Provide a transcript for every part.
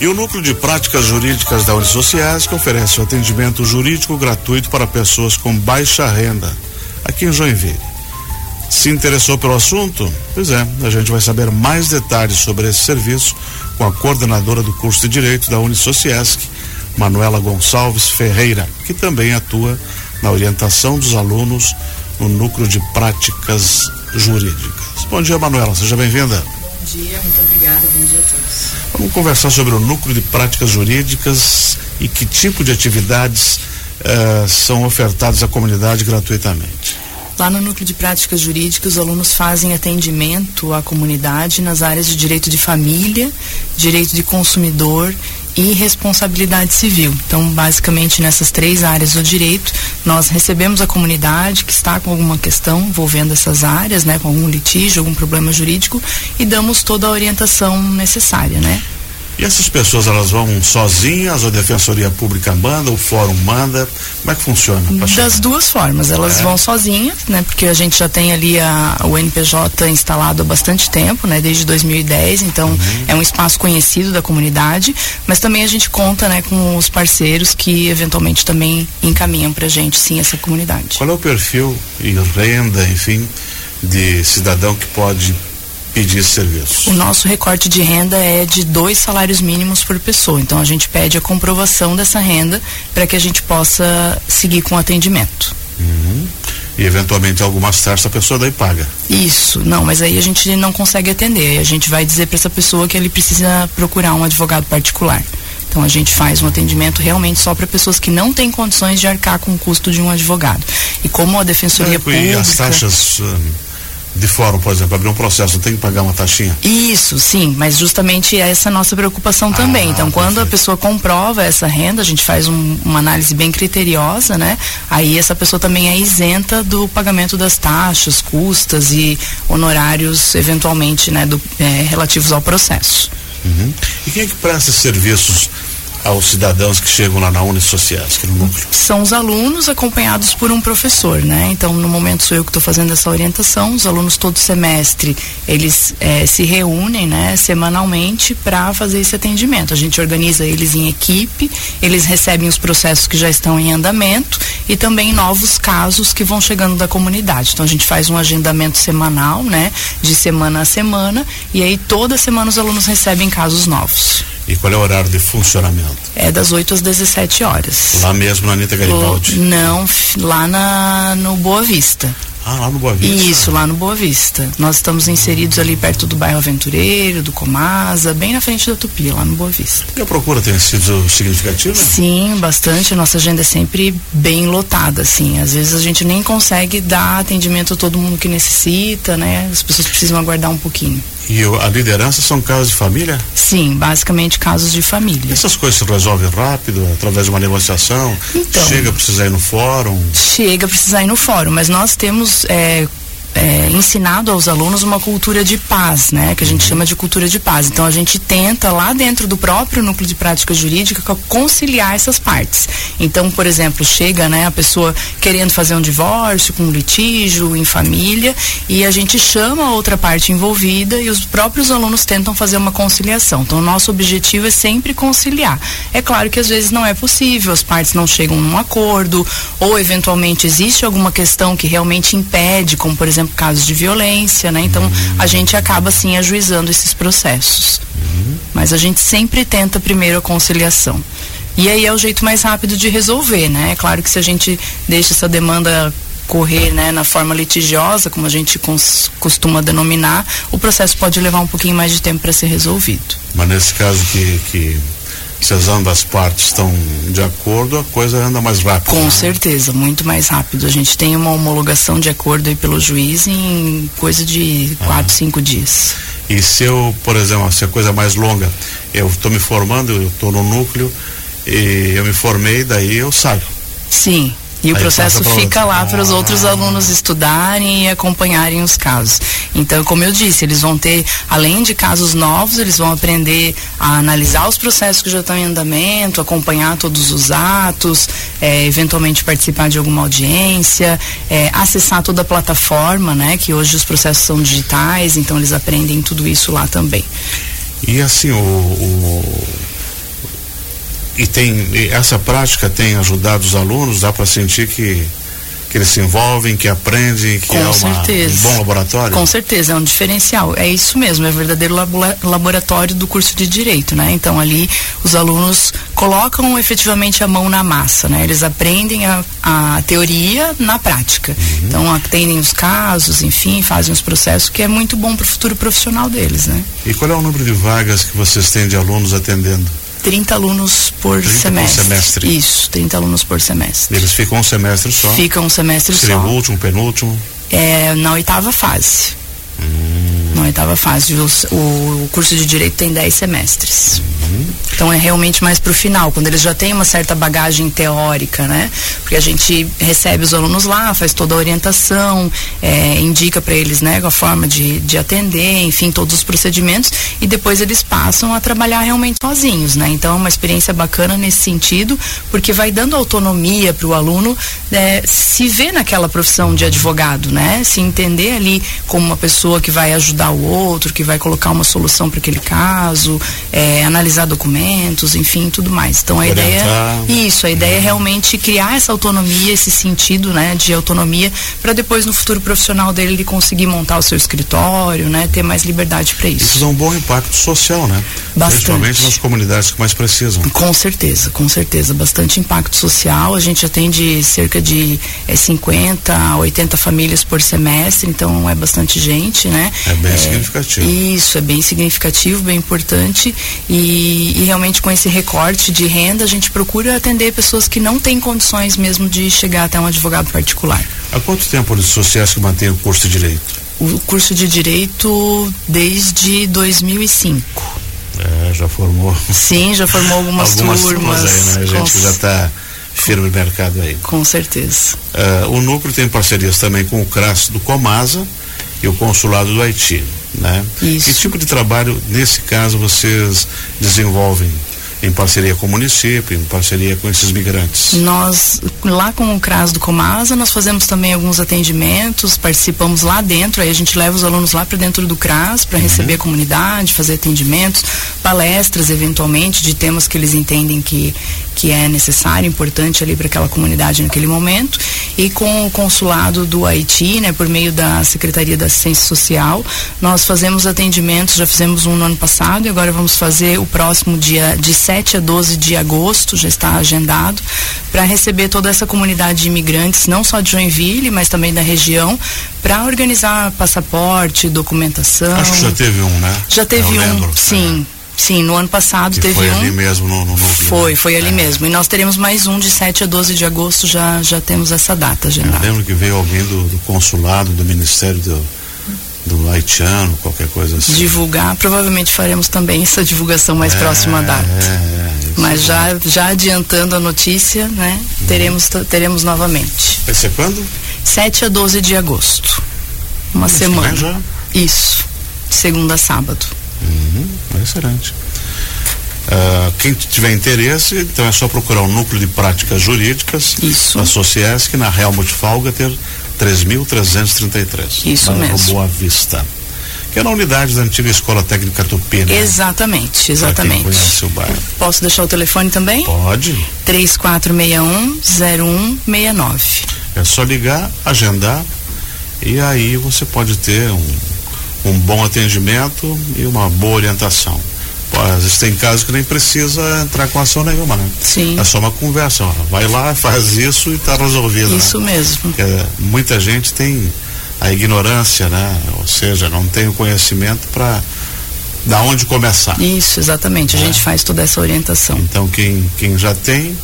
E o Núcleo de Práticas Jurídicas da Unisociais que oferece o atendimento jurídico gratuito para pessoas com baixa renda, aqui em Joinville. Se interessou pelo assunto? Pois é, a gente vai saber mais detalhes sobre esse serviço com a coordenadora do curso de Direito da Unisociesc, Manuela Gonçalves Ferreira, que também atua na orientação dos alunos no Núcleo de Práticas Jurídicas. Bom dia, Manuela, seja bem-vinda dia, muito obrigada, bom dia a todos. Vamos conversar sobre o núcleo de práticas jurídicas e que tipo de atividades uh, são ofertadas à comunidade gratuitamente. Lá no Núcleo de Práticas Jurídicas, os alunos fazem atendimento à comunidade nas áreas de direito de família, direito de consumidor e responsabilidade civil. Então, basicamente, nessas três áreas do direito, nós recebemos a comunidade que está com alguma questão envolvendo essas áreas, né, com algum litígio, algum problema jurídico, e damos toda a orientação necessária, né? E essas pessoas, elas vão sozinhas, ou a Defensoria Pública manda, o Fórum manda? Como é que funciona? Das duas formas, elas é. vão sozinhas, né? Porque a gente já tem ali a, o NPJ instalado há bastante tempo, né? Desde 2010, então uhum. é um espaço conhecido da comunidade, mas também a gente conta, né, com os parceiros que eventualmente também encaminham pra gente, sim, essa comunidade. Qual é o perfil e renda, enfim, de cidadão que pode pedir esse serviço? O nosso recorte de renda é de dois salários mínimos por pessoa. Então a gente pede a comprovação dessa renda para que a gente possa seguir com o atendimento. Uhum. E eventualmente algumas taxas a pessoa daí paga. Isso, não, mas aí a gente não consegue atender. A gente vai dizer para essa pessoa que ele precisa procurar um advogado particular. Então a gente faz um atendimento realmente só para pessoas que não têm condições de arcar com o custo de um advogado. E como a defensoria é, pública. E as taxas. De fórum, por exemplo, abrir um processo, tem que pagar uma taxinha? Isso, sim, mas justamente essa é a nossa preocupação também. Ah, então, quando perfeito. a pessoa comprova essa renda, a gente faz um, uma análise bem criteriosa, né? Aí essa pessoa também é isenta do pagamento das taxas, custas e honorários, eventualmente, né, do, é, relativos ao processo. Uhum. E quem é que presta serviços aos cidadãos que chegam lá na Unisociais, que no núcleo? São os alunos acompanhados por um professor, né? Então, no momento sou eu que estou fazendo essa orientação. Os alunos todo semestre eles é, se reúnem, né, semanalmente para fazer esse atendimento. A gente organiza eles em equipe, eles recebem os processos que já estão em andamento e também novos casos que vão chegando da comunidade. Então, a gente faz um agendamento semanal, né, de semana a semana e aí toda semana os alunos recebem casos novos. E qual é o horário de funcionamento? É das 8 às 17 horas. Lá mesmo na Anitta Garibaldi? O, não, lá na, no Boa Vista. Ah, lá no Boa Vista? Isso, lá no Boa Vista. Nós estamos inseridos ali perto do bairro Aventureiro, do Comasa, bem na frente da Tupi, lá no Boa Vista. E a procura tem sido significativa? Sim, bastante. Nossa agenda é sempre bem lotada, assim. Às vezes a gente nem consegue dar atendimento a todo mundo que necessita, né? As pessoas precisam aguardar um pouquinho. E a liderança são casos de família? Sim, basicamente casos de família. Essas coisas se resolvem rápido, através de uma negociação? Então, chega a precisar ir no fórum? Chega a precisar ir no fórum, mas nós temos é, é, ensinado aos alunos uma cultura de paz, né? Que a gente uhum. chama de cultura de paz. Então a gente tenta lá dentro do próprio núcleo de prática jurídica conciliar essas partes. Então, por exemplo, chega, né, a pessoa querendo fazer um divórcio, com um litígio em família, e a gente chama a outra parte envolvida e os próprios alunos tentam fazer uma conciliação. Então, o nosso objetivo é sempre conciliar. É claro que às vezes não é possível, as partes não chegam num acordo, ou eventualmente existe alguma questão que realmente impede, como por exemplo, casos de violência, né? Então, a gente acaba assim ajuizando esses processos. Mas a gente sempre tenta primeiro a conciliação. E aí é o jeito mais rápido de resolver, né? É claro que se a gente deixa essa demanda correr né, na forma litigiosa, como a gente costuma denominar, o processo pode levar um pouquinho mais de tempo para ser resolvido. Mas nesse caso que, que se as ambas partes estão de acordo, a coisa anda mais rápido. Com né? certeza, muito mais rápido. A gente tem uma homologação de acordo aí pelo juiz em coisa de ah. quatro, cinco dias. E se eu, por exemplo, se a coisa é mais longa, eu estou me formando, eu estou no núcleo e eu me formei, daí eu saio. Sim, e o Aí processo fica lá para os outros alunos estudarem e acompanharem os casos. Então, como eu disse, eles vão ter, além de casos novos, eles vão aprender a analisar os processos que já estão em andamento, acompanhar todos os atos, é, eventualmente participar de alguma audiência, é, acessar toda a plataforma, né? Que hoje os processos são digitais, então eles aprendem tudo isso lá também. E assim, o, o e tem e essa prática tem ajudado os alunos, dá para sentir que que eles se envolvem, que aprendem, que Com é uma, um bom laboratório? Com certeza, é um diferencial. É isso mesmo, é o verdadeiro labo- laboratório do curso de Direito, né? Então ali os alunos colocam efetivamente a mão na massa, né? Eles aprendem a, a teoria na prática. Então atendem os casos, enfim, fazem os processos, que é muito bom para o futuro profissional deles, né? E qual é o número de vagas que vocês têm de alunos atendendo? 30 alunos por 30 por semestre. semestre. Isso, 30 alunos por semestre. Eles ficam um semestre só? Fica um semestre Seria só. o último, penúltimo? É, na oitava fase. Hum. Na oitava fase. O, o curso de Direito tem 10 semestres. Uhum. Então é realmente mais pro final, quando eles já têm uma certa bagagem teórica, né? Porque a gente recebe os alunos lá, faz toda a orientação, é, indica para eles, né, a forma de, de atender, enfim, todos os procedimentos, e depois eles passam a trabalhar realmente sozinhos, né? Então é uma experiência bacana nesse sentido, porque vai dando autonomia para o aluno é, se ver naquela profissão de advogado, né? Se entender ali como uma pessoa que vai ajudar o outro, que vai colocar uma solução para aquele caso, é, analisar documentos, enfim, tudo mais. Então a Orientar. ideia isso, a ideia é realmente criar essa autonomia, esse sentido, né, de autonomia, para depois no futuro profissional dele ele conseguir montar o seu escritório, né, ter mais liberdade para Isso isso. dá um bom impacto social, né? Bastante. Principalmente nas comunidades que mais precisam. Com certeza, com certeza. Bastante impacto social. A gente atende cerca de eh, 50 a 80 famílias por semestre, então é bastante gente, né? É bem significativo. Isso, é bem significativo, bem importante. E, e realmente com esse recorte de renda, a gente procura atender pessoas que não têm condições mesmo de chegar até um advogado particular. Há quanto tempo os sociais que mantêm o curso de direito? O curso de Direito desde 2005. É, já formou Sim, já formou algumas, algumas turmas. turmas aí, né? com, Gente que já está firme no mercado aí. com certeza. É, o núcleo tem parcerias também com o CRAS do Comasa e o Consulado do Haiti, né? Isso. Que tipo de trabalho, nesse caso, vocês desenvolvem em parceria com o município, em parceria com esses migrantes? Nós, lá com o CRAS do Comasa, nós fazemos também alguns atendimentos, participamos lá dentro, aí a gente leva os alunos lá para dentro do CRAS para receber a comunidade, fazer atendimentos, palestras eventualmente de temas que eles entendem que, que é necessário, importante ali para aquela comunidade naquele momento. E com o consulado do Haiti, né, por meio da Secretaria da Assistência Social, nós fazemos atendimentos, já fizemos um no ano passado e agora vamos fazer o próximo dia de 7 a 12 de agosto, já está agendado, para receber toda essa comunidade de imigrantes, não só de Joinville, mas também da região, para organizar passaporte, documentação. Acho que já teve um, né? Já teve Eu um, lembro, sim. Sim, no ano passado Que teve foi um. ali mesmo no, no. Foi, né? foi ali É. mesmo. E nós teremos mais um de 7 a 12 de agosto, já, já temos essa data Eu agendada. lembro que veio alguém do, do consulado, do Ministério do, do haitiano, qualquer coisa assim. Divulgar, provavelmente faremos também essa divulgação mais próxima à data. É, é, Mas é já, já adiantando a notícia, né? Teremos, teremos novamente. Vai ser quando? 7 a 12 de agosto. Uma semana. já? Isso. Segunda a sábado. Uhum, excelente. Ah, quem tiver interesse, então é só procurar o núcleo de práticas jurídicas Isso. da Sociesc na Helmut Falgater 3333. Isso na, mesmo. Boa Vista. Que é na unidade da antiga Escola Técnica Tupi, né? Exatamente, Pra quem exatamente. conhece o bairro. Posso deixar o telefone também? Pode. 3461-0169. É só ligar, agendar e aí você pode ter um, um bom atendimento e uma boa orientação. Às vezes tem casos que nem precisa entrar com ação nenhuma, né? Sim. É só uma conversa, ó. vai lá, faz isso e está resolvido. Isso né? mesmo. Porque muita gente tem a ignorância, né? Ou seja, não tem o conhecimento para da onde começar. Isso, exatamente. A É. gente faz toda essa orientação. Então quem, quem já tem,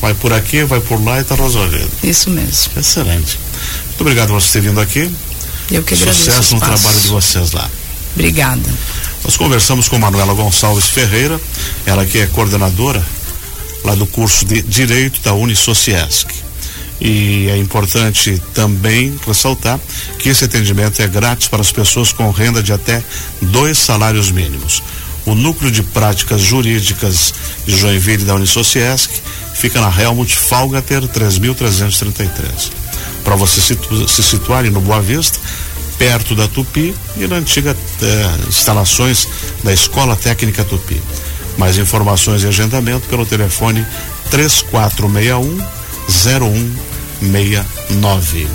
vai por aqui, vai por lá e está resolvido. Isso mesmo. Excelente. Muito obrigado por você ter vindo aqui. Eu que agradeço. Sucesso no trabalho de vocês lá. Obrigada. Nós conversamos com Manuela Gonçalves Ferreira, ela que é coordenadora lá do curso de Direito da Unisociesc. E é importante também ressaltar que esse atendimento é grátis para as pessoas com renda de até dois salários mínimos. O núcleo de práticas jurídicas de Joinville da Unisociesc fica na Helmut Falgater 3333. Para você se situarem no Boa Vista, perto da Tupi e na antiga eh, instalações da Escola Técnica Tupi. Mais informações e agendamento pelo telefone 3461 0169.